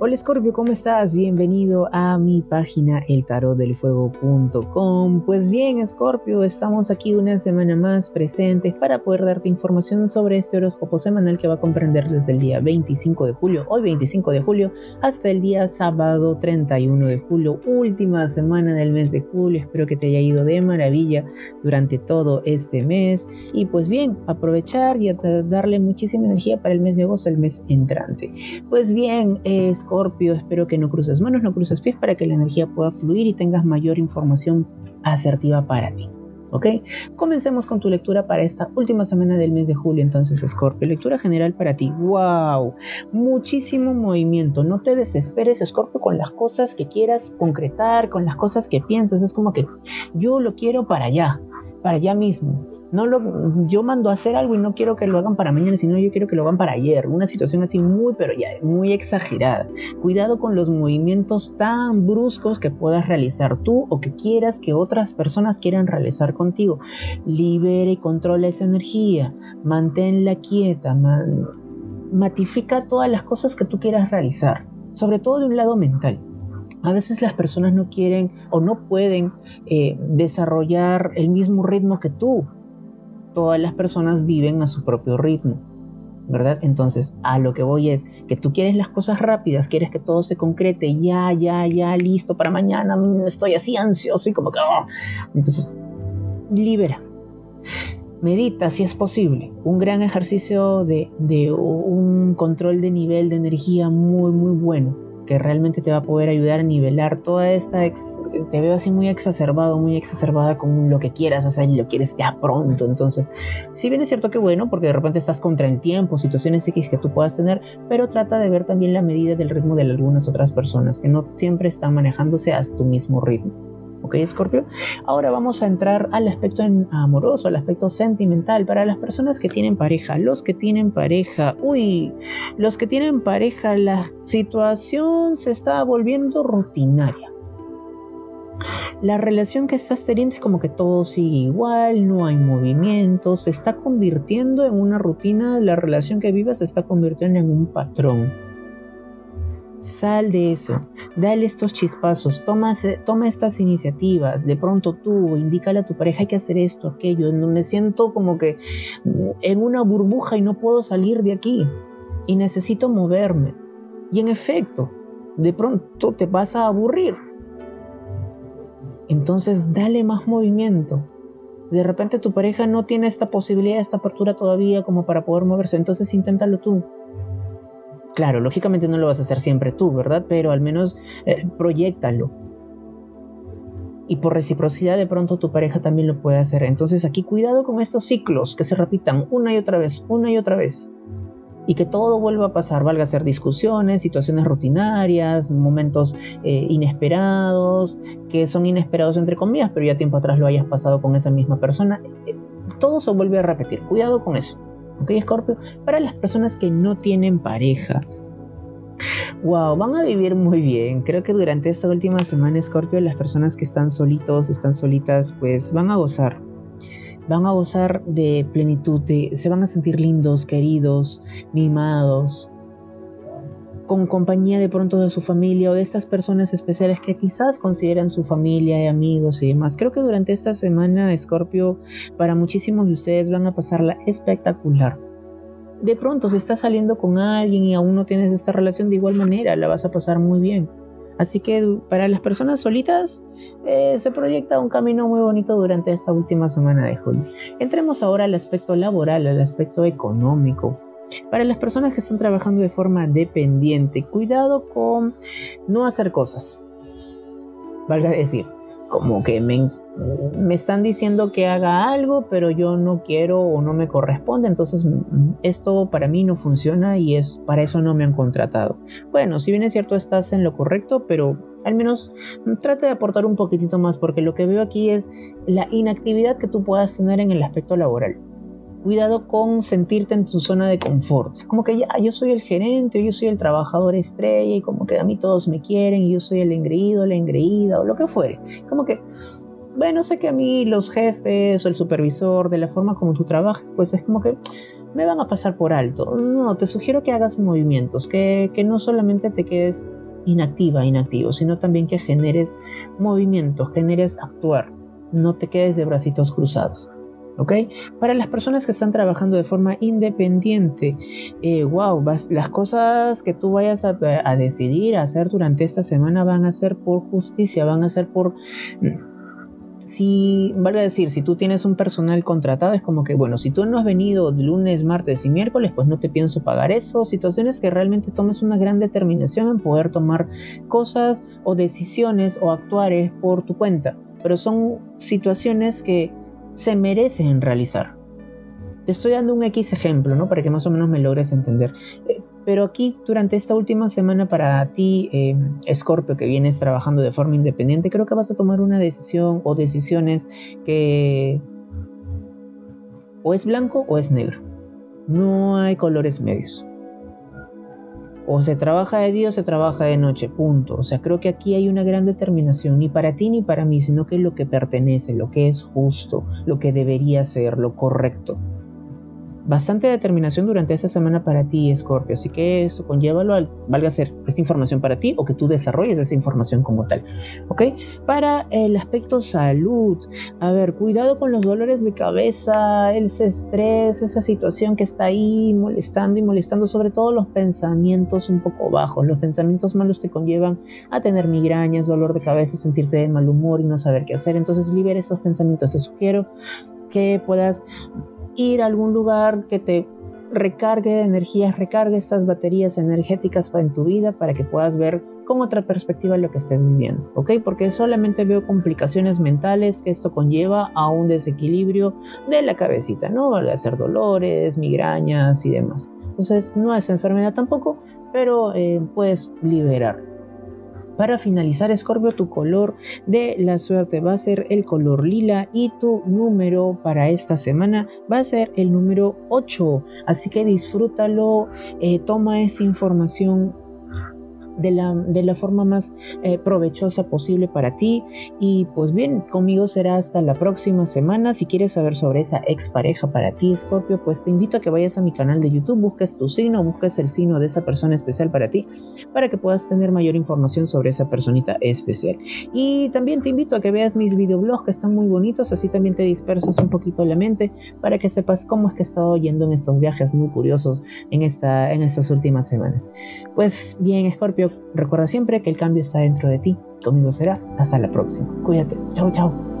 Hola Scorpio, ¿cómo estás? Bienvenido a mi página eltarotdelfuego.com. Pues bien, Scorpio, estamos aquí una semana más presentes para poder darte información sobre este horóscopo semanal que va a comprender desde el día 25 de julio, hoy 25 de julio, hasta el día sábado 31 de julio, última semana del mes de julio. Espero que te haya ido de maravilla durante todo este mes y pues bien, aprovechar y darle muchísima energía para el mes de agosto, el mes entrante. Pues bien, Scorpio, espero que no cruces manos, no cruces pies para que la energía pueda fluir y tengas mayor información asertiva para ti. ¿Ok? Comencemos con tu lectura para esta última semana del mes de julio. Entonces, Scorpio, lectura general para ti. ¡Wow! Muchísimo movimiento. No te desesperes, Scorpio, con las cosas que quieras concretar, con las cosas que piensas. Es como que yo lo quiero para allá para allá mismo. No lo, yo mando a hacer algo y no quiero que lo hagan para mañana, sino yo quiero que lo hagan para ayer. Una situación así muy, pero ya muy exagerada. Cuidado con los movimientos tan bruscos que puedas realizar tú o que quieras que otras personas quieran realizar contigo. Libera y controla esa energía. Manténla quieta. matifica todas las cosas que tú quieras realizar. Sobre todo de un lado mental. A veces las personas no quieren o no pueden eh, desarrollar el mismo ritmo que tú. Todas las personas viven a su propio ritmo. ¿verdad? Entonces, a lo que voy es que tú quieres las cosas rápidas, quieres que todo se concrete, ya, ya, ya, listo para mañana, estoy así ansioso y como que... ¡oh! Entonces, libera. Medita si es posible. Un gran ejercicio de un control de nivel de energía muy, muy bueno que realmente te va a poder ayudar a nivelar toda esta, te veo así muy exacerbado, muy exacerbada con lo que quieras hacer y lo quieres ya pronto. Entonces, si bien es cierto que bueno, porque de repente estás contra el tiempo, situaciones X que tú puedas tener, pero trata de ver también la medida del ritmo de algunas otras personas que no siempre están manejándose a tu mismo ritmo. ¿Ok, Scorpio? Ahora vamos a entrar al aspecto amoroso, al aspecto sentimental, para las personas que tienen pareja, los que tienen pareja, uy, los que tienen pareja, la situación se está volviendo rutinaria. La relación que estás teniendo es como que todo sigue igual, no hay movimiento, se está convirtiendo en una rutina, la relación que vivas se está convirtiendo en un patrón. Sal de eso, dale estos chispazos, toma, toma estas iniciativas, de pronto tú, indícale a tu pareja hay que hacer esto, aquello, me siento como que en una burbuja y no puedo salir de aquí y necesito moverme. Y en efecto, de pronto te vas a aburrir. Entonces dale más movimiento. De repente tu pareja no tiene esta posibilidad, esta apertura todavía como para poder moverse, entonces inténtalo tú. Claro, lógicamente no lo vas a hacer siempre tú, ¿verdad? Pero al menos eh, proyectalo. Y por reciprocidad de pronto tu pareja también lo puede hacer. Entonces aquí cuidado con estos ciclos que se repitan una y otra vez, una y otra vez. Y que todo vuelva a pasar, valga ser discusiones, situaciones rutinarias, momentos eh, inesperados, que son inesperados entre comillas, pero ya tiempo atrás lo hayas pasado con esa misma persona. Eh, todo se vuelve a repetir. Cuidado con eso. ¿Ok, Scorpio? Para las personas que no tienen pareja. Wow, van a vivir muy bien. Creo que durante esta última semana, Scorpio, las personas que están solitos, están solitas, pues van a gozar. Van a gozar de plenitud, se van a sentir lindos, queridos, mimados, con compañía de pronto de su familia o de estas personas especiales que quizás consideran su familia y amigos y demás. Creo que durante esta semana, Scorpio, para muchísimos de ustedes van a pasarla espectacular. De pronto, si estás saliendo con alguien y aún no tienes esta relación de igual manera, la vas a pasar muy bien. Así que para las personas solitas eh, se proyecta un camino muy bonito durante esta última semana de julio. Entremos ahora al aspecto laboral, al aspecto económico. Para las personas que están trabajando de forma dependiente, cuidado con no hacer cosas. Valga decir, como que me, me están diciendo que haga algo, pero yo no quiero o no me corresponde, entonces esto para mí no funciona y es para eso no me han contratado. Bueno, si bien es cierto estás en lo correcto, pero al menos trata de aportar un poquitito más porque lo que veo aquí es la inactividad que tú puedas tener en el aspecto laboral cuidado con sentirte en tu zona de confort. Como que ya, yo soy el gerente, yo soy el trabajador estrella y como que a mí todos me quieren y yo soy el engreído, la engreída o lo que fuere. Como que, bueno, sé que a mí los jefes o el supervisor, de la forma como tú trabajas, pues es como que me van a pasar por alto. No, te sugiero que hagas movimientos, que, que no solamente te quedes inactiva, inactivo, sino también que generes movimientos, generes actuar, no te quedes de bracitos cruzados. ¿Ok? Para las personas que están trabajando de forma independiente, wow, eh, las cosas que tú vayas a, a decidir hacer durante esta semana van a ser por justicia, van a ser por si, valga decir, si tú tienes un personal contratado, es como que, bueno, si tú no has venido lunes, martes y miércoles, pues no te pienso pagar eso. Situaciones que realmente tomes una gran determinación en poder tomar cosas o decisiones o actuares por tu cuenta. Pero son situaciones que se merecen realizar. Te estoy dando un X ejemplo, ¿no? Para que más o menos me logres entender. Eh, pero aquí, durante esta última semana para ti, eh, Scorpio, que vienes trabajando de forma independiente, creo que vas a tomar una decisión o decisiones que o es blanco o es negro. No hay colores medios. O se trabaja de día o se trabaja de noche, punto. O sea, creo que aquí hay una gran determinación, ni para ti ni para mí, sino que es lo que pertenece, lo que es justo, lo que debería ser, lo correcto bastante determinación durante esa semana para ti, Scorpio. Así que esto conlleva al, valga ser esta información para ti o que tú desarrolles esa información como tal. ¿Ok? Para el aspecto salud, a ver, cuidado con los dolores de cabeza, el estrés, esa situación que está ahí molestando y molestando, sobre todo los pensamientos un poco bajos. Los pensamientos malos te conllevan a tener migrañas, dolor de cabeza, sentirte de mal humor y no saber qué hacer. Entonces, libera esos pensamientos. Te sugiero que puedas ir a algún lugar que te recargue de energías, recargue estas baterías energéticas en tu vida para que puedas ver con otra perspectiva lo que estés viviendo, ¿ok? Porque solamente veo complicaciones mentales que esto conlleva a un desequilibrio de la cabecita, ¿no? Vale hacer dolores, migrañas y demás. Entonces no es enfermedad tampoco, pero eh, puedes liberar. Para finalizar, Scorpio, tu color de la suerte va a ser el color lila y tu número para esta semana va a ser el número 8. Así que disfrútalo, eh, toma esa información de la, de la forma más eh, provechosa posible para ti. Y pues bien, conmigo será hasta la próxima semana. Si quieres saber sobre esa expareja para ti, Scorpio, pues te invito a que vayas a mi canal de YouTube, busques tu signo, busques el signo de esa persona especial para ti, para que puedas tener mayor información sobre esa personita especial. Y también te invito a que veas mis videoblogs que están muy bonitos, así también te dispersas un poquito la mente para que sepas cómo es que he estado yendo en estos viajes muy curiosos en, esta, en estas últimas semanas. Pues bien, Scorpio, recuerda siempre que el cambio está dentro de ti. Conmigo será hasta la próxima. Cuídate. Chao, chao.